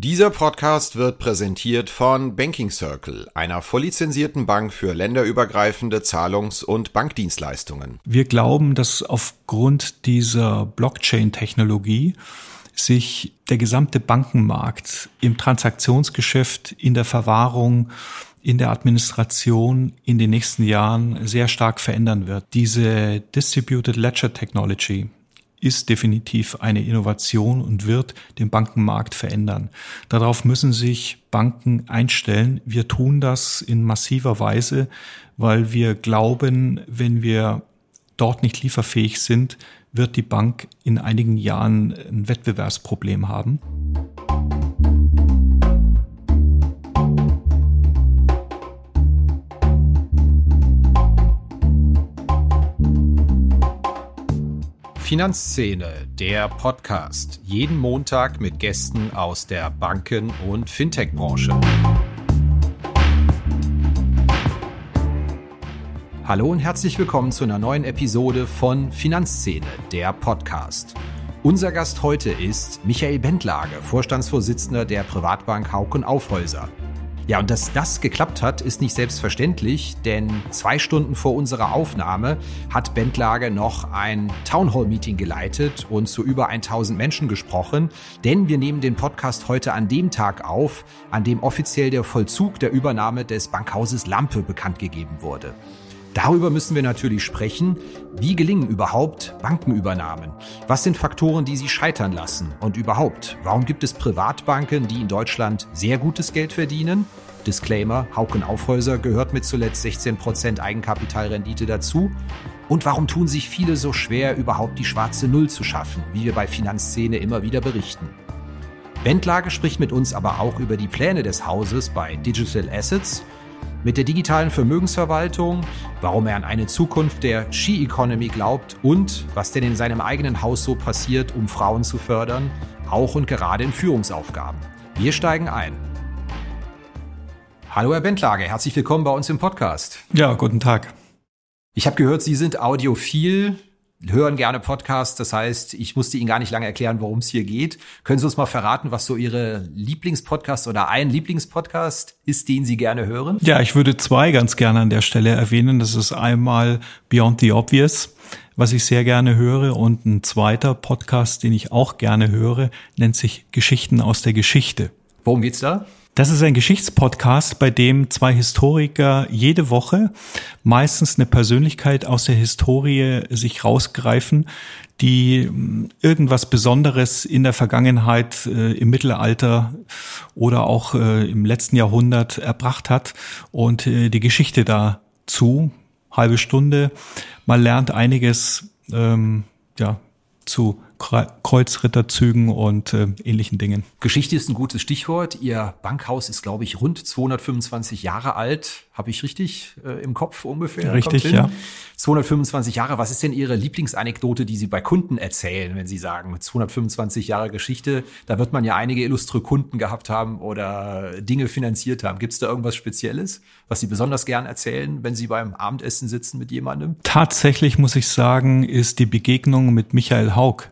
Dieser Podcast wird präsentiert von Banking Circle, einer volllizenzierten Bank für länderübergreifende Zahlungs- und Bankdienstleistungen. Wir glauben, dass aufgrund dieser Blockchain-Technologie sich der gesamte Bankenmarkt im Transaktionsgeschäft, in der Verwahrung, in der Administration in den nächsten Jahren sehr stark verändern wird. Diese Distributed Ledger Technology, ist definitiv eine Innovation und wird den Bankenmarkt verändern. Darauf müssen sich Banken einstellen. Wir tun das in massiver Weise, weil wir glauben, wenn wir dort nicht lieferfähig sind, wird die Bank in einigen Jahren ein Wettbewerbsproblem haben. Finanzszene, der Podcast. Jeden Montag mit Gästen aus der Banken- und Fintech-Branche. Hallo und herzlich willkommen zu einer neuen Episode von Finanzszene, der Podcast. Unser Gast heute ist Michael Bendlage, Vorstandsvorsitzender der Privatbank Hauken Aufhäuser. Ja, und dass das geklappt hat, ist nicht selbstverständlich, denn zwei Stunden vor unserer Aufnahme hat Bendlage noch ein Townhall-Meeting geleitet und zu über 1000 Menschen gesprochen, denn wir nehmen den Podcast heute an dem Tag auf, an dem offiziell der Vollzug der Übernahme des Bankhauses Lampe bekannt gegeben wurde. Darüber müssen wir natürlich sprechen. Wie gelingen überhaupt Bankenübernahmen? Was sind Faktoren, die sie scheitern lassen? Und überhaupt, warum gibt es Privatbanken, die in Deutschland sehr gutes Geld verdienen? Disclaimer, Hauken Aufhäuser gehört mit zuletzt 16% Eigenkapitalrendite dazu. Und warum tun sich viele so schwer, überhaupt die schwarze Null zu schaffen, wie wir bei Finanzszene immer wieder berichten? Bendlage spricht mit uns aber auch über die Pläne des Hauses bei Digital Assets – mit der digitalen Vermögensverwaltung, warum er an eine Zukunft der Ski-Economy glaubt und was denn in seinem eigenen Haus so passiert, um Frauen zu fördern, auch und gerade in Führungsaufgaben. Wir steigen ein. Hallo Herr Bentlage, herzlich willkommen bei uns im Podcast. Ja, guten Tag. Ich habe gehört, Sie sind audiophil hören gerne Podcasts. Das heißt, ich musste Ihnen gar nicht lange erklären, worum es hier geht. Können Sie uns mal verraten, was so Ihre Lieblingspodcast oder ein Lieblingspodcast ist, den Sie gerne hören? Ja, ich würde zwei ganz gerne an der Stelle erwähnen. Das ist einmal Beyond the Obvious, was ich sehr gerne höre. Und ein zweiter Podcast, den ich auch gerne höre, nennt sich Geschichten aus der Geschichte. Worum geht's da? Das ist ein Geschichtspodcast, bei dem zwei Historiker jede Woche meistens eine Persönlichkeit aus der Historie sich rausgreifen, die hm, irgendwas Besonderes in der Vergangenheit, äh, im Mittelalter oder auch äh, im letzten Jahrhundert erbracht hat und äh, die Geschichte dazu, halbe Stunde, man lernt einiges ähm, ja, zu Kreuzritterzügen und äh, ähnlichen Dingen. Geschichte ist ein gutes Stichwort. Ihr Bankhaus ist, glaube ich, rund 225 Jahre alt. Habe ich richtig äh, im Kopf ungefähr? Richtig, ja. 225 Jahre. Was ist denn Ihre Lieblingsanekdote, die Sie bei Kunden erzählen, wenn Sie sagen 225 Jahre Geschichte? Da wird man ja einige illustre Kunden gehabt haben oder Dinge finanziert haben. Gibt es da irgendwas Spezielles, was Sie besonders gern erzählen, wenn Sie beim Abendessen sitzen mit jemandem? Tatsächlich muss ich sagen, ist die Begegnung mit Michael Haug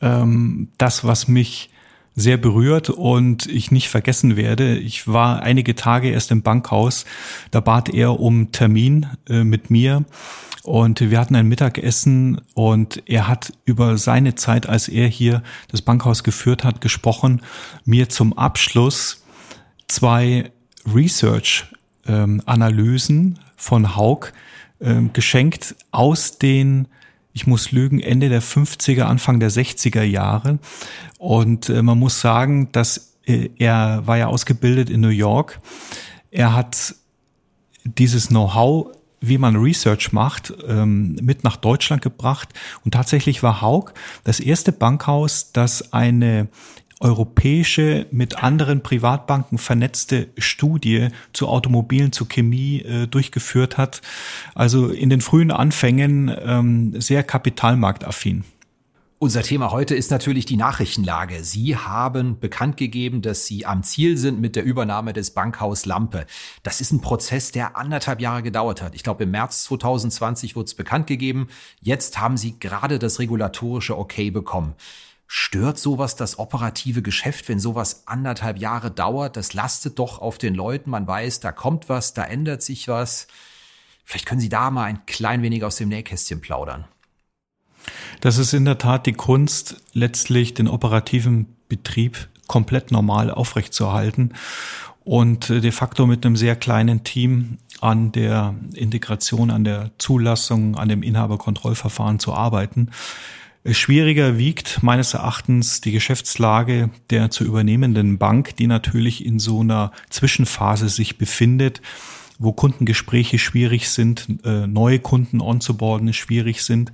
ähm, das, was mich sehr berührt und ich nicht vergessen werde. Ich war einige Tage erst im Bankhaus, da bat er um Termin äh, mit mir und wir hatten ein Mittagessen und er hat über seine Zeit, als er hier das Bankhaus geführt hat, gesprochen, mir zum Abschluss zwei Research-Analysen ähm, von Haug ähm, geschenkt aus den ich muss lügen, Ende der 50er, Anfang der 60er Jahre. Und äh, man muss sagen, dass äh, er war ja ausgebildet in New York. Er hat dieses Know-how wie man Research macht, ähm, mit nach Deutschland gebracht. Und tatsächlich war Haug das erste Bankhaus, das eine europäische mit anderen Privatbanken vernetzte Studie zu Automobilen, zu Chemie äh, durchgeführt hat. Also in den frühen Anfängen ähm, sehr kapitalmarktaffin. Unser Thema heute ist natürlich die Nachrichtenlage. Sie haben bekannt gegeben, dass Sie am Ziel sind mit der Übernahme des Bankhaus Lampe. Das ist ein Prozess, der anderthalb Jahre gedauert hat. Ich glaube, im März 2020 wurde es bekannt gegeben. Jetzt haben Sie gerade das regulatorische Okay bekommen. Stört sowas das operative Geschäft, wenn sowas anderthalb Jahre dauert? Das lastet doch auf den Leuten. Man weiß, da kommt was, da ändert sich was. Vielleicht können Sie da mal ein klein wenig aus dem Nähkästchen plaudern. Das ist in der Tat die Kunst, letztlich den operativen Betrieb komplett normal aufrechtzuerhalten und äh, de facto mit einem sehr kleinen Team an der Integration, an der Zulassung, an dem Inhaberkontrollverfahren zu arbeiten. Schwieriger wiegt meines Erachtens die Geschäftslage der zu übernehmenden Bank, die natürlich in so einer Zwischenphase sich befindet, wo Kundengespräche schwierig sind, äh, neue Kunden onzuboarden schwierig sind.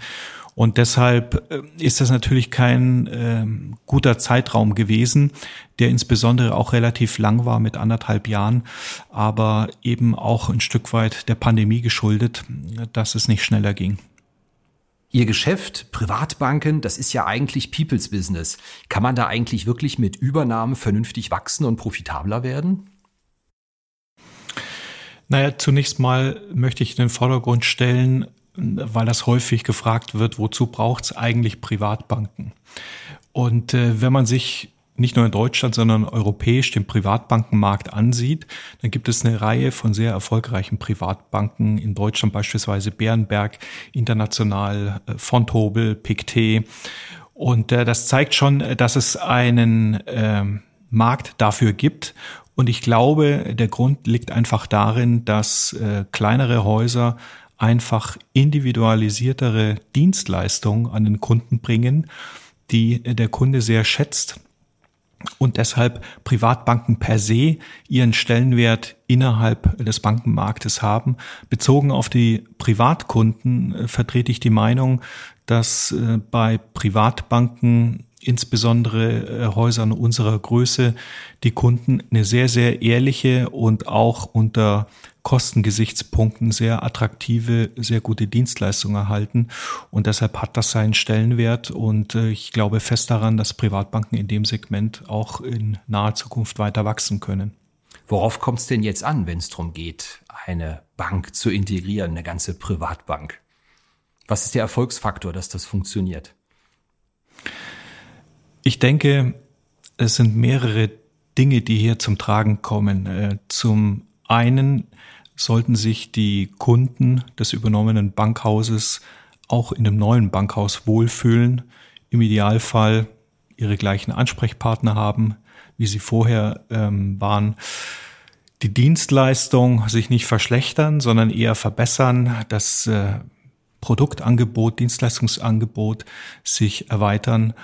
Und deshalb äh, ist das natürlich kein äh, guter Zeitraum gewesen, der insbesondere auch relativ lang war mit anderthalb Jahren, aber eben auch ein Stück weit der Pandemie geschuldet, dass es nicht schneller ging. Ihr Geschäft, Privatbanken, das ist ja eigentlich People's Business. Kann man da eigentlich wirklich mit Übernahmen vernünftig wachsen und profitabler werden? Naja, zunächst mal möchte ich in den Vordergrund stellen, weil das häufig gefragt wird, wozu braucht es eigentlich Privatbanken? Und äh, wenn man sich nicht nur in Deutschland, sondern europäisch den Privatbankenmarkt ansieht, dann gibt es eine Reihe von sehr erfolgreichen Privatbanken in Deutschland, beispielsweise Bärenberg, international äh, Fontobel, Pictet. Und äh, das zeigt schon, äh, dass es einen äh, Markt dafür gibt. Und ich glaube, der Grund liegt einfach darin, dass äh, kleinere Häuser einfach individualisiertere Dienstleistungen an den Kunden bringen, die der Kunde sehr schätzt und deshalb Privatbanken per se ihren Stellenwert innerhalb des Bankenmarktes haben. Bezogen auf die Privatkunden äh, vertrete ich die Meinung, dass äh, bei Privatbanken insbesondere äh, Häusern unserer Größe die Kunden eine sehr, sehr ehrliche und auch unter Kostengesichtspunkten sehr attraktive, sehr gute Dienstleistungen erhalten. Und deshalb hat das seinen Stellenwert. Und äh, ich glaube fest daran, dass Privatbanken in dem Segment auch in naher Zukunft weiter wachsen können. Worauf kommt es denn jetzt an, wenn es darum geht, eine Bank zu integrieren, eine ganze Privatbank? Was ist der Erfolgsfaktor, dass das funktioniert? Ich denke, es sind mehrere Dinge, die hier zum Tragen kommen. Äh, zum einen sollten sich die Kunden des übernommenen Bankhauses auch in dem neuen Bankhaus wohlfühlen, im Idealfall ihre gleichen Ansprechpartner haben, wie sie vorher ähm, waren. Die Dienstleistung sich nicht verschlechtern, sondern eher verbessern, das äh, Produktangebot, Dienstleistungsangebot sich erweitern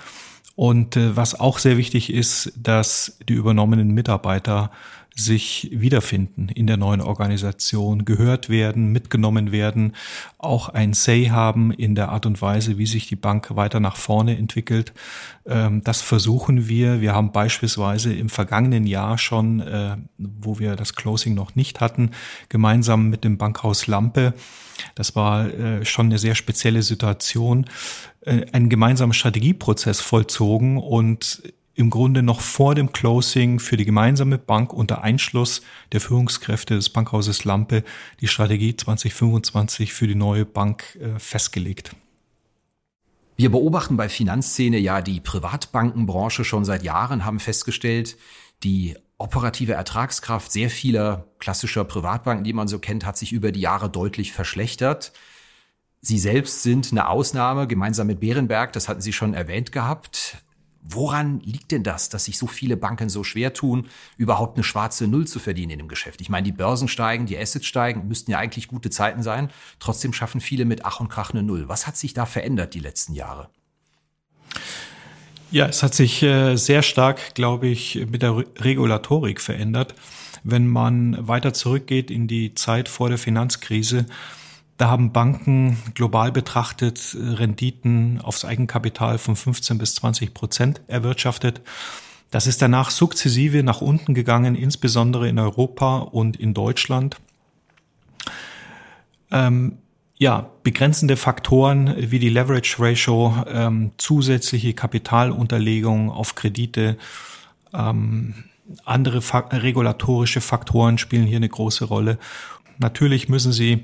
und äh, was auch sehr wichtig ist, dass die übernommenen Mitarbeiter sich wiederfinden in der neuen Organisation, gehört werden, mitgenommen werden, auch ein Say haben in der Art und Weise, wie sich die Bank weiter nach vorne entwickelt. Ähm, das versuchen wir. Wir haben beispielsweise im vergangenen Jahr schon, äh, wo wir das Closing noch nicht hatten, gemeinsam mit dem Bankhaus Lampe das war äh, schon eine sehr spezielle Situation, äh, einen gemeinsamen Strategieprozess vollzogen und im Grunde noch vor dem Closing für die gemeinsame Bank unter Einschluss der Führungskräfte des Bankhauses Lampe die Strategie 2025 für die neue Bank äh, festgelegt. Wir beobachten bei Finanzszene ja die Privatbankenbranche schon seit Jahren, haben festgestellt, die operative Ertragskraft sehr vieler klassischer Privatbanken, die man so kennt, hat sich über die Jahre deutlich verschlechtert. Sie selbst sind eine Ausnahme, gemeinsam mit Bärenberg, das hatten Sie schon erwähnt gehabt. Woran liegt denn das, dass sich so viele Banken so schwer tun, überhaupt eine schwarze Null zu verdienen in dem Geschäft? Ich meine, die Börsen steigen, die Assets steigen, müssten ja eigentlich gute Zeiten sein. Trotzdem schaffen viele mit Ach und Krach eine Null. Was hat sich da verändert die letzten Jahre? Ja, es hat sich äh, sehr stark, glaube ich, mit der Regulatorik verändert. Wenn man weiter zurückgeht in die Zeit vor der Finanzkrise, da haben Banken global betrachtet Renditen aufs Eigenkapital von 15 bis 20 Prozent erwirtschaftet. Das ist danach sukzessive nach unten gegangen, insbesondere in Europa und in Deutschland. Ähm, ja, begrenzende Faktoren wie die Leverage Ratio, ähm, zusätzliche Kapitalunterlegung auf Kredite, ähm, andere fa regulatorische Faktoren spielen hier eine große Rolle. Natürlich müssen sie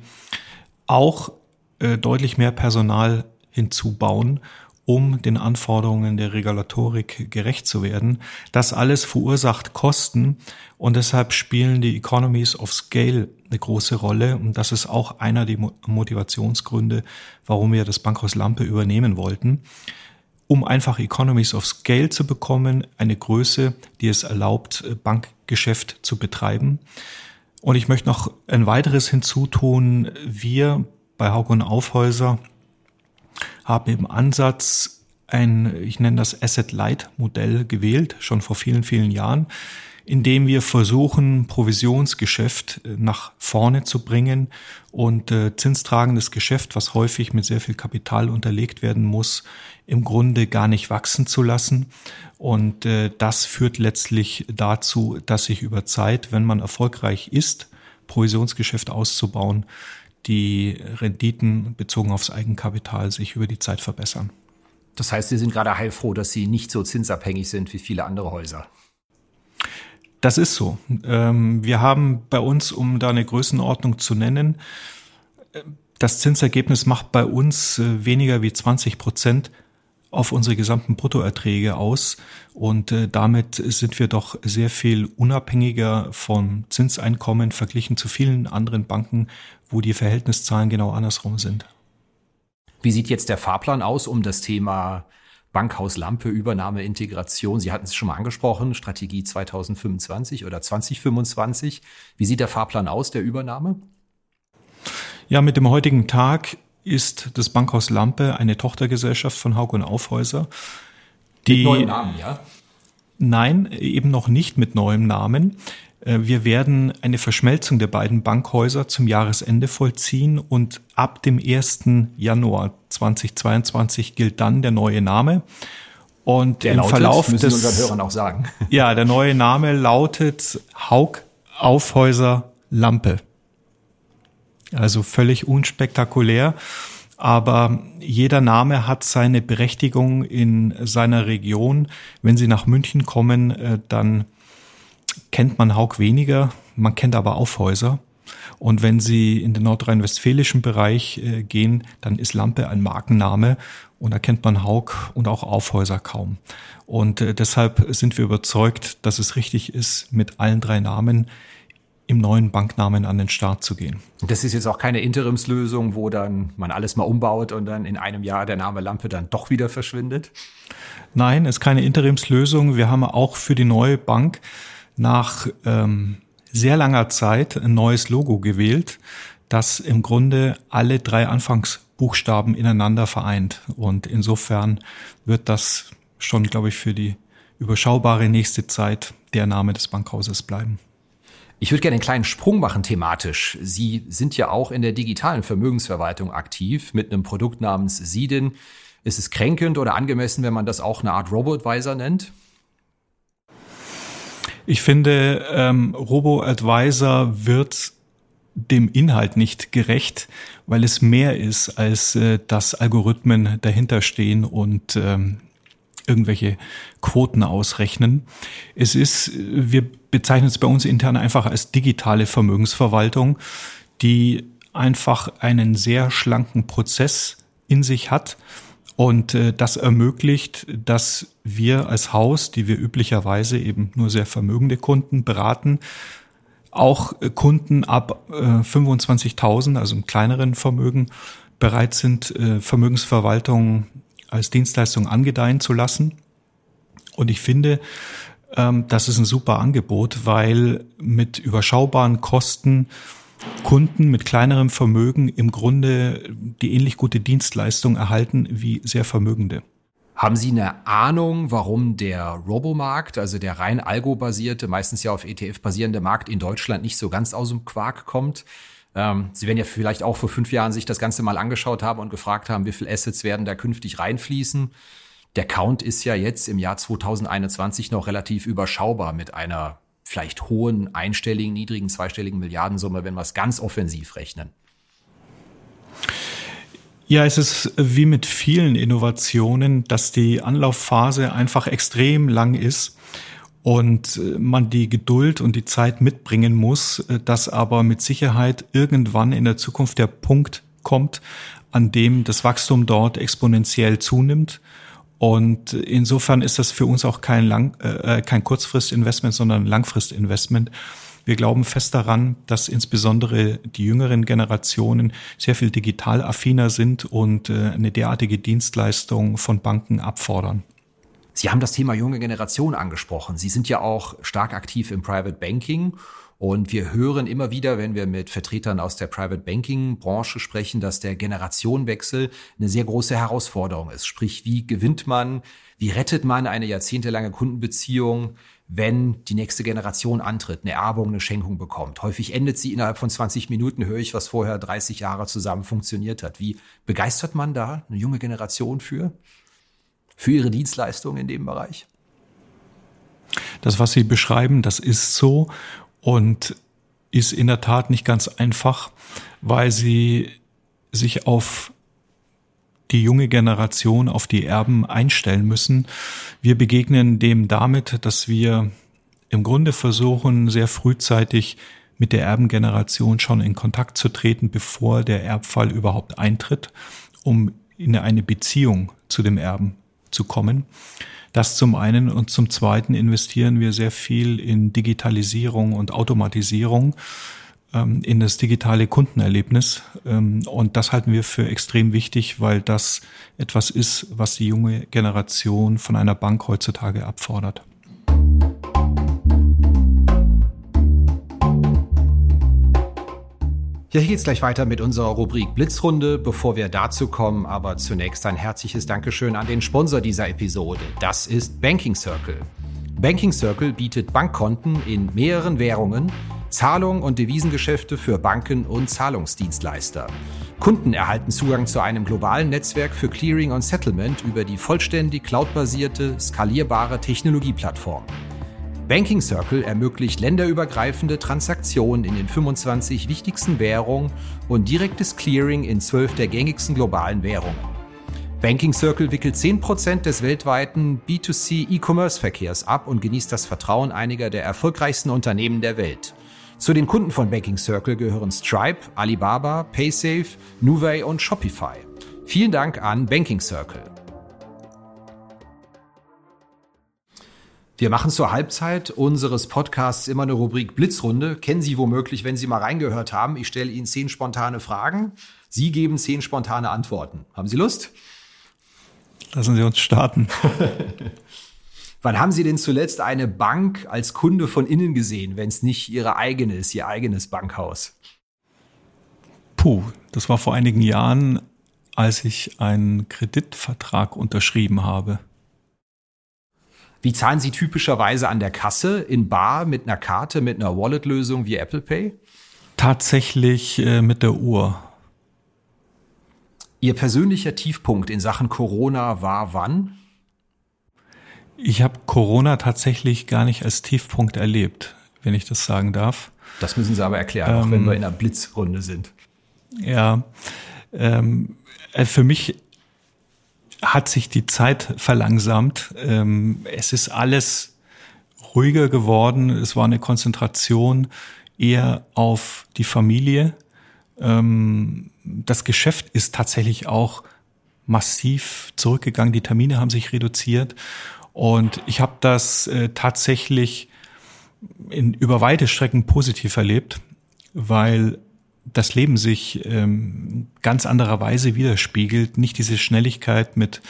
auch äh, deutlich mehr Personal hinzubauen, um den Anforderungen der Regulatorik gerecht zu werden. Das alles verursacht Kosten und deshalb spielen die Economies of Scale eine große Rolle und das ist auch einer der Motivationsgründe, warum wir das Bankhaus Lampe übernehmen wollten um einfach Economies of Scale zu bekommen, eine Größe, die es erlaubt, Bankgeschäft zu betreiben. Und ich möchte noch ein weiteres hinzutun. Wir bei Hauke und Aufhäuser haben im Ansatz ein, ich nenne das Asset-Light-Modell gewählt, schon vor vielen, vielen Jahren, in dem wir versuchen, Provisionsgeschäft äh, nach vorne zu bringen und äh, zinstragendes Geschäft, was häufig mit sehr viel Kapital unterlegt werden muss, im Grunde gar nicht wachsen zu lassen. Und äh, das führt letztlich dazu, dass sich über Zeit, wenn man erfolgreich ist, Provisionsgeschäft auszubauen, die Renditen bezogen aufs Eigenkapital sich über die Zeit verbessern. Das heißt, Sie sind gerade heilfroh, dass Sie nicht so zinsabhängig sind wie viele andere Häuser. Das ist so. Ähm, wir haben bei uns, um da eine Größenordnung zu nennen, das Zinsergebnis macht bei uns äh, weniger wie 20 Prozent auf unsere gesamten Bruttoerträge aus und äh, damit sind wir doch sehr viel unabhängiger vom Zinseinkommen verglichen zu vielen anderen Banken, wo die Verhältniszahlen genau andersrum sind. Wie sieht jetzt der Fahrplan aus, um das Thema Bankhaus Lampe, Übernahme, Integration? Sie hatten es schon mal angesprochen, Strategie 2025 oder 2025. Wie sieht der Fahrplan aus, der Übernahme? Ja, mit dem heutigen Tag ist das Bankhaus Lampe eine Tochtergesellschaft von Haug und Aufhäuser. Die, mit neuem Namen, ja? Nein, eben noch nicht mit neuem Namen. Äh, wir werden eine Verschmelzung der beiden Bankhäuser zum Jahresende vollziehen und ab dem 1. Januar 2022 gilt dann der neue Name. Und der im lautet, Verlauf müssen des unseren Hörern auch sagen. Ja, der neue Name lautet Haug Aufhäuser Lampe. Also völlig unspektakulär. Aber jeder Name hat seine Berechtigung in seiner Region. Wenn Sie nach München kommen, äh, dann kennt man Haug weniger, man kennt aber Aufhäuser. Und wenn Sie in den nordrhein-westfälischen Bereich äh, gehen, dann ist Lampe ein Markenname und da kennt man Haug und auch Aufhäuser kaum. Und äh, deshalb sind wir überzeugt, dass es richtig ist, mit allen drei Namen im neuen Banknamen an den Start zu gehen. Das ist jetzt auch keine Interimslösung, wo dann man alles mal umbaut und dann in einem Jahr der Name Lampe dann doch wieder verschwindet? Nein, es ist keine Interimslösung. Wir haben auch für die neue Bank nach ähm, sehr langer Zeit ein neues Logo gewählt, das im Grunde alle drei Anfangsbuchstaben ineinander vereint. Und insofern wird das schon, glaube ich, für die überschaubare nächste Zeit der Name des Bankhauses bleiben. Ich würde gerne einen kleinen Sprung machen thematisch. Sie sind ja auch in der digitalen Vermögensverwaltung aktiv mit einem Produkt namens Sidin. Ist es kränkend oder angemessen, wenn man das auch eine Art Robo-Advisor nennt? Ich finde, ähm, Robo-Advisor wird dem Inhalt nicht gerecht, weil es mehr ist, als äh, dass Algorithmen dahinter stehen und ähm, irgendwelche Quoten ausrechnen. Es ist, wir bezeichnen es bei uns intern einfach als digitale Vermögensverwaltung, die einfach einen sehr schlanken Prozess in sich hat. Und äh, das ermöglicht, dass wir als Haus, die wir üblicherweise eben nur sehr vermögende Kunden beraten, auch Kunden ab äh, 25.000, also im kleineren Vermögen, bereit sind, äh, Vermögensverwaltung als Dienstleistung angedeihen zu lassen. Und ich finde, ähm, das ist ein super Angebot, weil mit überschaubaren Kosten Kunden mit kleinerem Vermögen im Grunde die ähnlich gute Dienstleistung erhalten wie sehr Vermögende. Haben Sie eine Ahnung, warum der Robomarkt, also der rein algo-basierte, meistens ja auf ETF basierende Markt in Deutschland nicht so ganz aus dem Quark kommt? Ähm, Sie werden ja vielleicht auch vor fünf Jahren sich das Ganze mal angeschaut haben und gefragt haben, wie viel Assets werden da künftig reinfließen. Der Count ist ja jetzt im Jahr 2021 noch relativ überschaubar mit einer vielleicht hohen, einstelligen, niedrigen, zweistelligen Milliardensumme, wenn wir es ganz offensiv rechnen. Ja, es ist wie mit vielen Innovationen, dass die Anlaufphase einfach extrem lang ist und äh, man die Geduld und die Zeit mitbringen muss, äh, dass aber mit Sicherheit irgendwann in der Zukunft der Punkt kommt, an dem das Wachstum dort exponentiell zunimmt. Und insofern ist das für uns auch kein, Lang, äh, kein Kurzfristinvestment, sondern Langfristinvestment. Wir glauben fest daran, dass insbesondere die jüngeren Generationen sehr viel digital affiner sind und äh, eine derartige Dienstleistung von Banken abfordern. Sie haben das Thema junge Generation angesprochen. Sie sind ja auch stark aktiv im Private Banking. Und wir hören immer wieder, wenn wir mit Vertretern aus der Private Banking Branche sprechen, dass der Generationenwechsel eine sehr große Herausforderung ist. Sprich, wie gewinnt man, wie rettet man eine jahrzehntelange Kundenbeziehung, wenn die nächste Generation antritt, eine Erbung, eine Schenkung bekommt. Häufig endet sie innerhalb von 20 Minuten, höre ich, was vorher 30 Jahre zusammen funktioniert hat. Wie begeistert man da eine junge Generation für? für Ihre Dienstleistungen in dem Bereich? Das, was Sie beschreiben, das ist so und ist in der Tat nicht ganz einfach, weil Sie sich auf die junge Generation, auf die Erben einstellen müssen. Wir begegnen dem damit, dass wir im Grunde versuchen, sehr frühzeitig mit der Erbengeneration schon in Kontakt zu treten, bevor der Erbfall überhaupt eintritt, um in eine Beziehung zu dem Erben zu kommen. Das zum einen und zum zweiten investieren wir sehr viel in Digitalisierung und Automatisierung ähm, in das digitale Kundenerlebnis. Ähm, und das halten wir für extrem wichtig, weil das etwas ist, was die junge Generation von einer Bank heutzutage abfordert. Ja, hier geht's gleich weiter mit unserer Rubrik Blitzrunde. Bevor wir dazu kommen, aber zunächst ein herzliches Dankeschön an den Sponsor dieser Episode. Das ist Banking Circle. Banking Circle bietet Bankkonten in mehreren Währungen, Zahlungen und Devisengeschäfte für Banken und Zahlungsdienstleister. Kunden erhalten Zugang zu einem globalen Netzwerk für Clearing und Settlement über die vollständig cloudbasierte, skalierbare Technologieplattform. Banking Circle ermöglicht länderübergreifende Transaktionen in den 25 wichtigsten Währungen und direktes Clearing in 12 der gängigsten globalen Währungen. Banking Circle wickelt 10% des weltweiten B2C E-Commerce-Verkehrs ab und genießt das Vertrauen einiger der erfolgreichsten Unternehmen der Welt. Zu den Kunden von Banking Circle gehören Stripe, Alibaba, Paysafe, Nuvei und Shopify. Vielen Dank an Banking Circle. Wir machen zur Halbzeit unseres Podcasts immer eine Rubrik Blitzrunde. Kennen Sie womöglich, wenn Sie mal reingehört haben. Ich stelle Ihnen zehn spontane Fragen. Sie geben zehn spontane Antworten. Haben Sie Lust? Lassen Sie uns starten. Wann haben Sie denn zuletzt eine Bank als Kunde von innen gesehen, wenn es nicht Ihre eigene ist, Ihr eigenes Bankhaus? Puh, das war vor einigen Jahren, als ich einen Kreditvertrag unterschrieben habe. Wie zahlen Sie typischerweise an der Kasse in Bar mit einer Karte, mit einer Wallet-Lösung wie Apple Pay? Tatsächlich äh, mit der Uhr. Ihr persönlicher Tiefpunkt in Sachen Corona war wann? Ich habe Corona tatsächlich gar nicht als Tiefpunkt erlebt, wenn ich das sagen darf. Das müssen Sie aber erklären, ähm, auch wenn ähm, wir in einer Blitzrunde sind. Ja, ähm, äh, für mich hat sich die Zeit verlangsamt. Ähm, es ist alles ruhiger geworden. Es war eine Konzentration eher auf die Familie. Ähm, das Geschäft ist tatsächlich auch massiv zurückgegangen. Die Termine haben sich reduziert. Und ich habe das äh, tatsächlich in, über weite Strecken positiv erlebt, weil das Leben sich ähm, ganz anderer Weise widerspiegelt. Nicht diese Schnelligkeit mit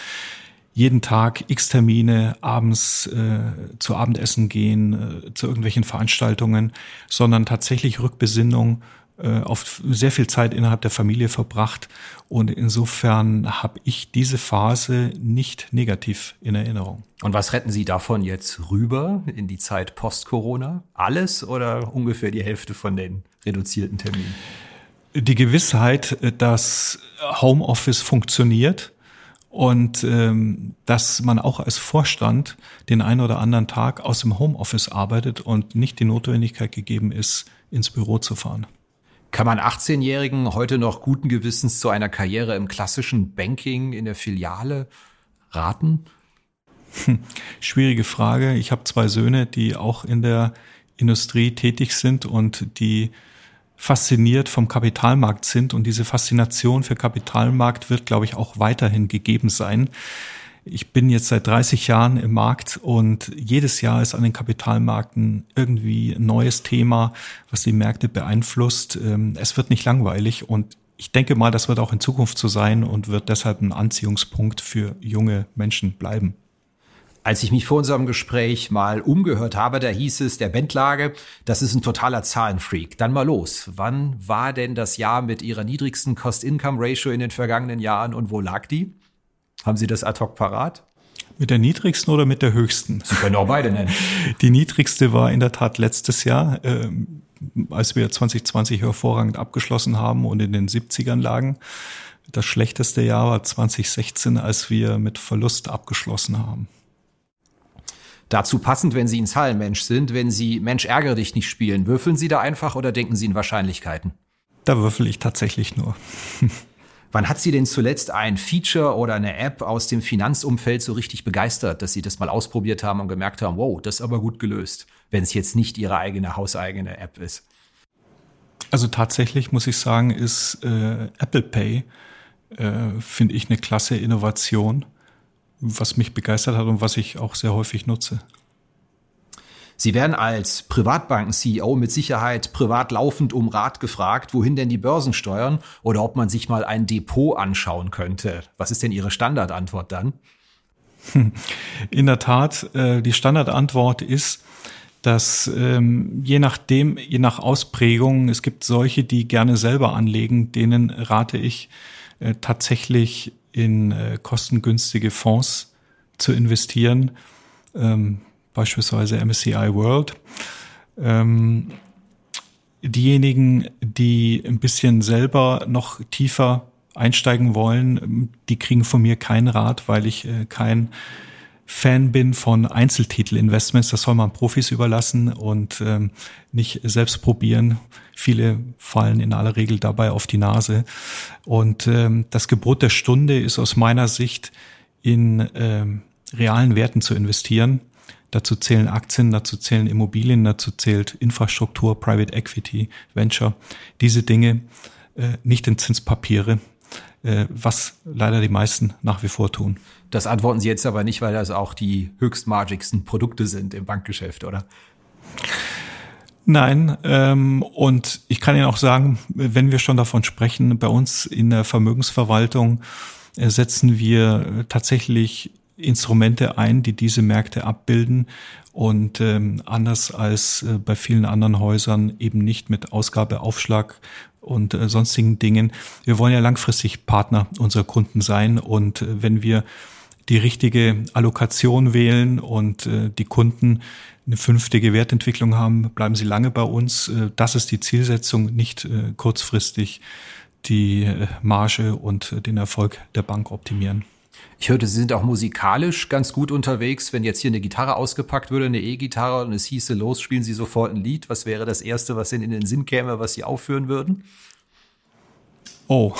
jeden Tag x Termine, abends äh, zu Abendessen gehen, äh, zu irgendwelchen Veranstaltungen, sondern tatsächlich Rückbesinnung äh, auf sehr viel Zeit innerhalb der Familie verbracht. Und insofern habe ich diese Phase nicht negativ in Erinnerung. Und was retten Sie davon jetzt rüber in die Zeit post-Corona? Alles oder ungefähr die Hälfte von den reduzierten Terminen? Die Gewissheit, dass Homeoffice funktioniert und ähm, dass man auch als Vorstand den einen oder anderen Tag aus dem Homeoffice arbeitet und nicht die Notwendigkeit gegeben ist, ins Büro zu fahren. Kann man 18-Jährigen heute noch guten Gewissens zu einer Karriere im klassischen Banking in der Filiale raten? Hm, schwierige Frage. Ich habe zwei Söhne, die auch in der Industrie tätig sind und die fasziniert vom Kapitalmarkt sind und diese Faszination für Kapitalmarkt wird, glaube ich, auch weiterhin gegeben sein. Ich bin jetzt seit 30 Jahren im Markt und jedes Jahr ist an den Kapitalmärkten irgendwie ein neues Thema, was die Märkte beeinflusst. Ähm, es wird nicht langweilig und ich denke mal, das wird auch in Zukunft so sein und wird deshalb ein Anziehungspunkt für junge Menschen bleiben. Als ich mich vor unserem Gespräch mal umgehört habe, da hieß es, der Bentlage, das ist ein totaler Zahlenfreak. Dann mal los. Wann war denn das Jahr mit Ihrer niedrigsten Cost-Income-Ratio in den vergangenen Jahren und wo lag die? Haben Sie das ad hoc parat? Mit der niedrigsten oder mit der höchsten? Sie können auch beide nennen. Die niedrigste war in der Tat letztes Jahr, äh, als wir 2020 hervorragend abgeschlossen haben und in den 70ern lagen. Das schlechteste Jahr war 2016, als wir mit Verlust abgeschlossen haben. Dazu passend, wenn Sie ein Zahlenmensch sind, wenn Sie Mensch ärgere dich nicht spielen, würfeln Sie da einfach oder denken Sie in Wahrscheinlichkeiten? Da würfel ich tatsächlich nur. Wann hat Sie denn zuletzt ein Feature oder eine App aus dem Finanzumfeld so richtig begeistert, dass Sie das mal ausprobiert haben und gemerkt haben, wow, das ist aber gut gelöst, wenn es jetzt nicht Ihre eigene hauseigene App ist? Also tatsächlich muss ich sagen, ist äh, Apple Pay, äh, finde ich, eine klasse Innovation, was mich begeistert hat und was ich auch sehr häufig nutze. Sie werden als Privatbanken-CEO mit Sicherheit privat laufend um Rat gefragt, wohin denn die Börsen steuern oder ob man sich mal ein Depot anschauen könnte. Was ist denn Ihre Standardantwort dann? In der Tat, äh, die Standardantwort ist, dass ähm, je nachdem, je nach Ausprägung, es gibt solche, die gerne selber anlegen, denen rate ich äh, tatsächlich in äh, kostengünstige Fonds zu investieren. Ähm, beispielsweise MSCI World. Ähm, diejenigen, die ein bisschen selber noch tiefer einsteigen wollen, die kriegen von mir keinen Rat, weil ich äh, kein Fan bin von Einzeltitelinvestments. Das soll man Profis überlassen und ähm, nicht selbst probieren. Viele fallen in aller Regel dabei auf die Nase. Und ähm, das Gebot der Stunde ist aus meiner Sicht in ähm, realen Werten zu investieren. Dazu zählen Aktien, dazu zählen Immobilien, dazu zählt Infrastruktur, Private Equity, Venture. Diese Dinge, äh, nicht in Zinspapiere, was leider die meisten nach wie vor tun. Das antworten Sie jetzt aber nicht, weil das auch die höchstmargigsten Produkte sind im Bankgeschäft, oder? Nein, ähm, und ich kann Ihnen auch sagen, wenn wir schon davon sprechen, bei uns in der Vermögensverwaltung äh, setzen wir tatsächlich Instrumente ein, die diese Märkte abbilden und ähm, anders als äh, bei vielen anderen Häusern eben nicht mit Ausgabeaufschlag und äh, sonstigen Dingen. Wir wollen ja langfristig Partner unserer Kunden sein und äh, wenn wir die richtige Allokation wählen und äh, die Kunden eine vernünftige Wertentwicklung haben, bleiben sie lange bei uns. Äh, das ist die Zielsetzung, nicht äh, kurzfristig die äh, Marge und den Erfolg der Bank optimieren. Ich hörte, Sie sind auch musikalisch ganz gut unterwegs. Wenn jetzt hier eine Gitarre ausgepackt würde, eine E-Gitarre und es hieße, los, spielen Sie sofort ein Lied. Was wäre das Erste, was Ihnen in den Sinn käme, was Sie aufführen würden? Oh,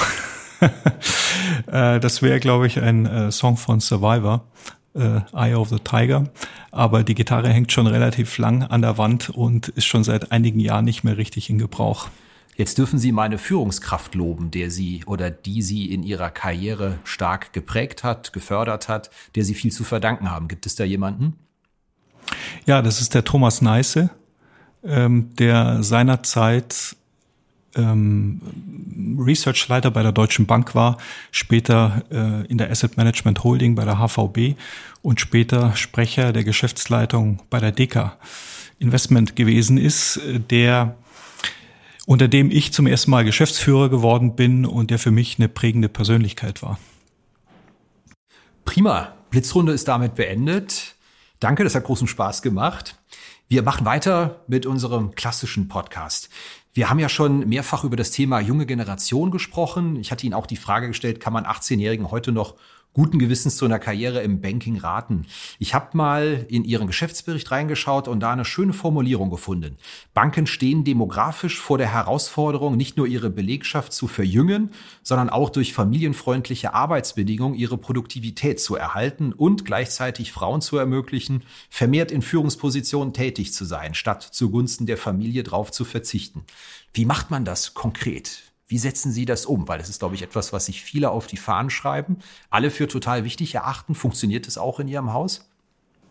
äh, das wäre, glaube ich, ein äh, Song von Survivor, äh, Eye of the Tiger. Aber die Gitarre hängt schon relativ lang an der Wand und ist schon seit einigen Jahren nicht mehr richtig in Gebrauch. Jetzt dürfen Sie meine Führungskraft loben, der Sie oder die Sie in Ihrer Karriere stark geprägt hat, gefördert hat, der Sie viel zu verdanken haben. Gibt es da jemanden? Ja, das ist der Thomas Neiße, ähm, der seinerzeit ähm, Researchleiter bei der Deutschen Bank war, später äh, in der Asset Management Holding bei der HVB und später Sprecher der Geschäftsleitung bei der DECA Investment gewesen ist, äh, der unter dem ich zum ersten Mal Geschäftsführer geworden bin und der für mich eine prägende Persönlichkeit war. Prima. Blitzrunde ist damit beendet. Danke, das hat großen Spaß gemacht. Wir machen weiter mit unserem klassischen Podcast. Wir haben ja schon mehrfach über das Thema junge Generation gesprochen. Ich hatte Ihnen auch die Frage gestellt, kann man 18-Jährigen heute noch guten Gewissens zu einer Karriere im Banking raten. Ich habe mal in Ihren Geschäftsbericht reingeschaut und da eine schöne Formulierung gefunden. Banken stehen demografisch vor der Herausforderung, nicht nur ihre Belegschaft zu verjüngen, sondern auch durch familienfreundliche Arbeitsbedingungen ihre Produktivität zu erhalten und gleichzeitig Frauen zu ermöglichen, vermehrt in Führungspositionen tätig zu sein, statt zugunsten der Familie drauf zu verzichten. Wie macht man das konkret? Wie setzen Sie das um? Weil das ist, glaube ich, etwas, was sich viele auf die Fahnen schreiben, alle für total wichtig erachten. Funktioniert das auch in Ihrem Haus?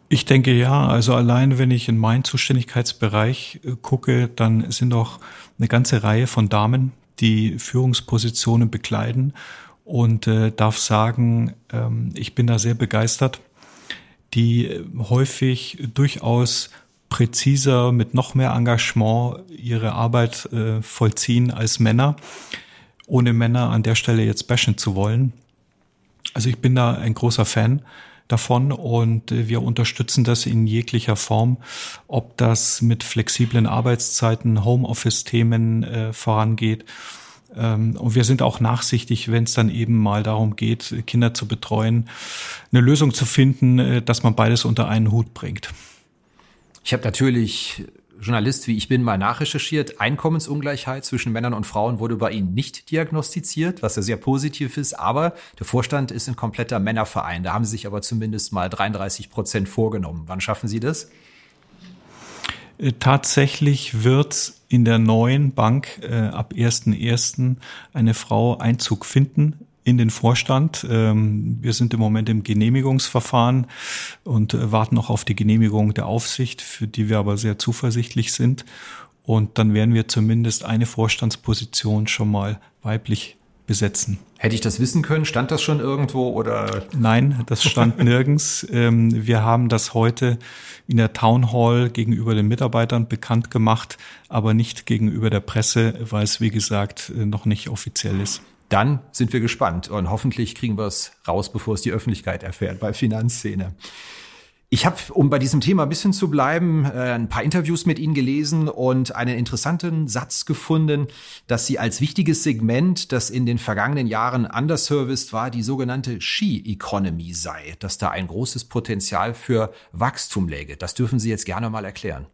Ich denke ja. Also allein, wenn ich in meinen Zuständigkeitsbereich äh, gucke, dann sind doch eine ganze Reihe von Damen, die Führungspositionen bekleiden und äh, darf sagen, ähm, ich bin da sehr begeistert, die äh, häufig durchaus präziser, mit noch mehr Engagement ihre Arbeit äh, vollziehen als Männer, ohne Männer an der Stelle jetzt bashen zu wollen. Also ich bin da ein großer Fan davon und äh, wir unterstützen das in jeglicher Form, ob das mit flexiblen Arbeitszeiten, Homeoffice-Themen äh, vorangeht. Ähm, und wir sind auch nachsichtig, wenn es dann eben mal darum geht, Kinder zu betreuen, eine Lösung zu finden, äh, dass man beides unter einen Hut bringt. Ich habe natürlich Journalist wie ich bin mal nachrecherchiert. Einkommensungleichheit zwischen Männern und Frauen wurde bei Ihnen nicht diagnostiziert, was ja sehr positiv ist. Aber der Vorstand ist ein kompletter Männerverein. Da haben Sie sich aber zumindest mal 33 Prozent vorgenommen. Wann schaffen Sie das? Äh, tatsächlich wird in der neuen Bank äh, ab 1.1. eine Frau Einzug finden in den Vorstand. Ähm, wir sind im Moment im Genehmigungsverfahren und äh, warten noch auf die Genehmigung der Aufsicht, für die wir aber sehr zuversichtlich sind. Und dann werden wir zumindest eine Vorstandsposition schon mal weiblich besetzen. Hätte ich das wissen können? Stand das schon irgendwo oder? Nein, das stand nirgends. Ähm, wir haben das heute in der Town Hall gegenüber den Mitarbeitern bekannt gemacht, aber nicht gegenüber der Presse, weil es, wie gesagt, äh, noch nicht offiziell ist dann sind wir gespannt und hoffentlich kriegen wir es raus, bevor es die Öffentlichkeit erfährt bei Finanzszene. Ich habe, um bei diesem Thema ein bisschen zu bleiben, äh, ein paar Interviews mit Ihnen gelesen und einen interessanten Satz gefunden, dass Sie als wichtiges Segment, das in den vergangenen Jahren underserviced war, die sogenannte Ski-Economy sei, dass da ein großes Potenzial für Wachstum läge. Das dürfen Sie jetzt gerne mal erklären.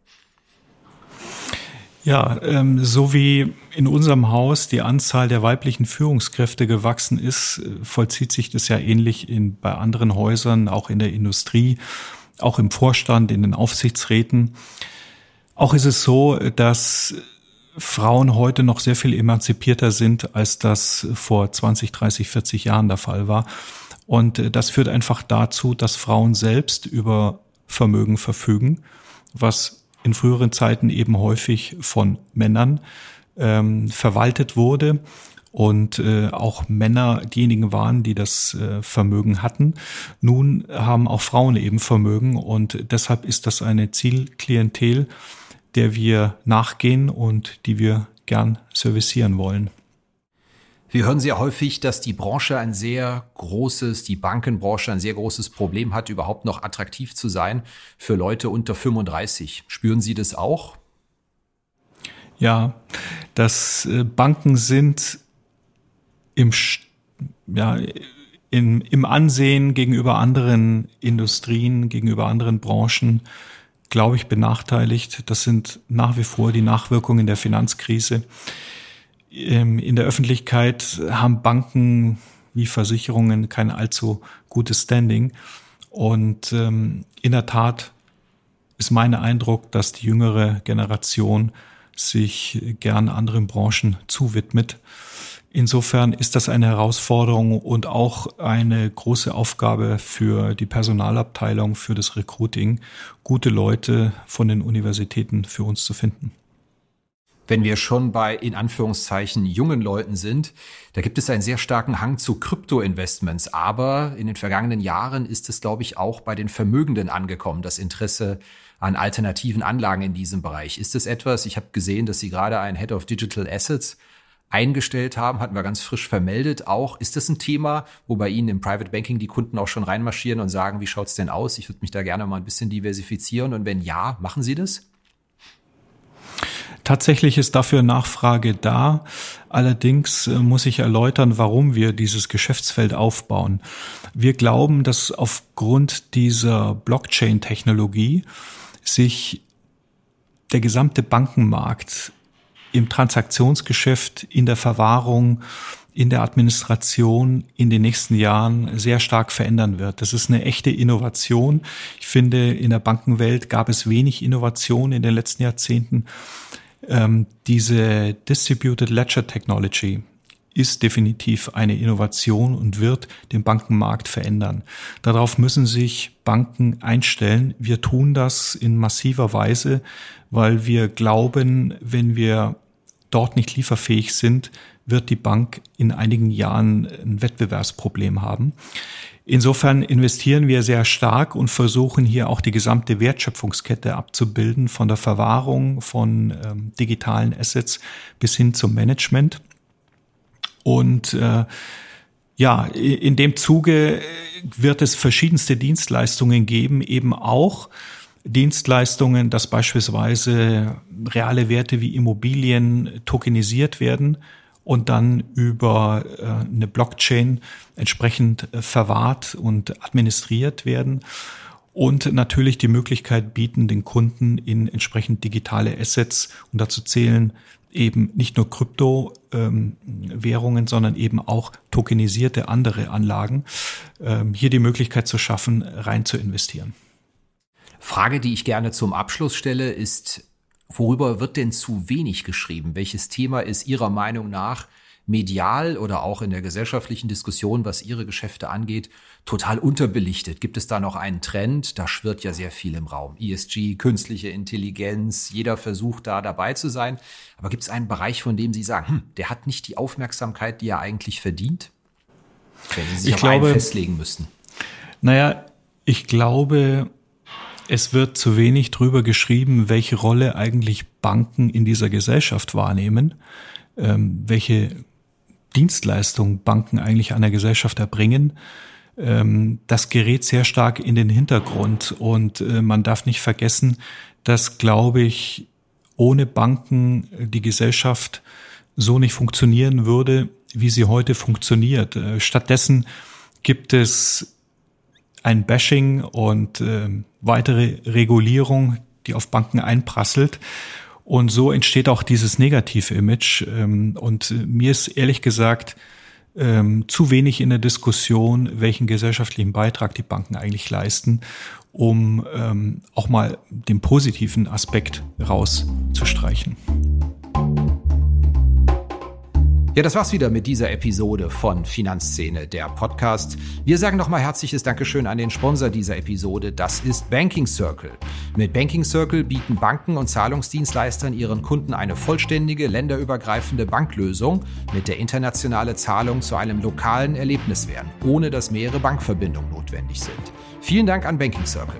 Ja, ähm, so wie in unserem Haus die Anzahl der weiblichen Führungskräfte gewachsen ist, äh, vollzieht sich das ja ähnlich in, bei anderen Häusern, auch in der Industrie, auch im Vorstand, in den Aufsichtsräten. Auch ist es so, dass Frauen heute noch sehr viel emanzipierter sind, als das vor 20, 30, 40 Jahren der Fall war. Und äh, das führt einfach dazu, dass Frauen selbst über Vermögen verfügen, was in früheren Zeiten eben häufig von Männern ähm, verwaltet wurde und äh, auch Männer diejenigen waren, die das äh, Vermögen hatten. Nun haben auch Frauen eben Vermögen und deshalb ist das eine Zielklientel, der wir nachgehen und die wir gern servicieren wollen. Wir hören sehr häufig, dass die Branche ein sehr großes, die Bankenbranche ein sehr großes Problem hat, überhaupt noch attraktiv zu sein für Leute unter 35. Spüren Sie das auch? Ja, dass äh, Banken sind im, ja, in, im Ansehen gegenüber anderen Industrien, gegenüber anderen Branchen, glaube ich, benachteiligt. Das sind nach wie vor die Nachwirkungen der Finanzkrise. Ähm, in der Öffentlichkeit haben Banken wie Versicherungen kein allzu gutes Standing. Und ähm, in der Tat ist mein Eindruck, dass die jüngere Generation sich gern anderen Branchen zuwidmet. Insofern ist das eine Herausforderung und auch eine große Aufgabe für die Personalabteilung, für das Recruiting, gute Leute von den Universitäten für uns zu finden wenn wir schon bei in Anführungszeichen jungen Leuten sind, da gibt es einen sehr starken Hang zu Krypto-Investments. Aber in den vergangenen Jahren ist es, glaube ich, auch bei den Vermögenden angekommen, das Interesse an alternativen Anlagen in diesem Bereich. Ist es etwas, ich habe gesehen, dass Sie gerade einen Head of Digital Assets eingestellt haben, hatten wir ganz frisch vermeldet auch. Ist das ein Thema, wo bei Ihnen im Private Banking die Kunden auch schon reinmarschieren und sagen, wie schaut's denn aus? Ich würde mich da gerne mal ein bisschen diversifizieren. Und wenn ja, machen Sie das? Tatsächlich ist dafür Nachfrage da. Allerdings äh, muss ich erläutern, warum wir dieses Geschäftsfeld aufbauen. Wir glauben, dass aufgrund dieser Blockchain-Technologie sich der gesamte Bankenmarkt im Transaktionsgeschäft, in der Verwahrung, in der Administration in den nächsten Jahren sehr stark verändern wird. Das ist eine echte Innovation. Ich finde, in der Bankenwelt gab es wenig Innovation in den letzten Jahrzehnten. Ähm, diese Distributed Ledger Technology ist definitiv eine Innovation und wird den Bankenmarkt verändern. Darauf müssen sich Banken einstellen. Wir tun das in massiver Weise, weil wir glauben, wenn wir dort nicht lieferfähig sind, wird die Bank in einigen Jahren ein Wettbewerbsproblem haben. Insofern investieren wir sehr stark und versuchen hier auch die gesamte Wertschöpfungskette abzubilden, von der Verwahrung von ähm, digitalen Assets bis hin zum Management. Und äh, ja, in dem Zuge wird es verschiedenste Dienstleistungen geben, eben auch Dienstleistungen, dass beispielsweise reale Werte wie Immobilien tokenisiert werden und dann über äh, eine Blockchain entsprechend äh, verwahrt und administriert werden und natürlich die Möglichkeit bieten, den Kunden in entsprechend digitale Assets und dazu zählen eben nicht nur Kryptowährungen, ähm, sondern eben auch tokenisierte andere Anlagen, ähm, hier die Möglichkeit zu schaffen, rein zu investieren. Frage, die ich gerne zum Abschluss stelle, ist, worüber wird denn zu wenig geschrieben? Welches Thema ist Ihrer Meinung nach medial oder auch in der gesellschaftlichen Diskussion, was Ihre Geschäfte angeht, total unterbelichtet? Gibt es da noch einen Trend? Da schwirrt ja sehr viel im Raum. ESG, künstliche Intelligenz, jeder versucht da dabei zu sein. Aber gibt es einen Bereich, von dem Sie sagen, hm, der hat nicht die Aufmerksamkeit, die er eigentlich verdient? Wenn Sie sich ich glaube, festlegen müssten. Naja, ich glaube, es wird zu wenig drüber geschrieben, welche Rolle eigentlich Banken in dieser Gesellschaft wahrnehmen, ähm, welche Dienstleistungen Banken eigentlich an der Gesellschaft erbringen. Ähm, das gerät sehr stark in den Hintergrund und äh, man darf nicht vergessen, dass, glaube ich, ohne Banken die Gesellschaft so nicht funktionieren würde, wie sie heute funktioniert. Äh, stattdessen gibt es ein Bashing und äh, weitere Regulierung, die auf Banken einprasselt. Und so entsteht auch dieses Negativ-Image. Ähm, und äh, mir ist ehrlich gesagt ähm, zu wenig in der Diskussion, welchen gesellschaftlichen Beitrag die Banken eigentlich leisten, um ähm, auch mal den positiven Aspekt rauszustreichen. Ja, das war's wieder mit dieser Episode von Finanzszene, der Podcast. Wir sagen nochmal herzliches Dankeschön an den Sponsor dieser Episode. Das ist Banking Circle. Mit Banking Circle bieten Banken und Zahlungsdienstleistern ihren Kunden eine vollständige, länderübergreifende Banklösung, mit der internationale Zahlungen zu einem lokalen Erlebnis werden, ohne dass mehrere Bankverbindungen notwendig sind. Vielen Dank an Banking Circle.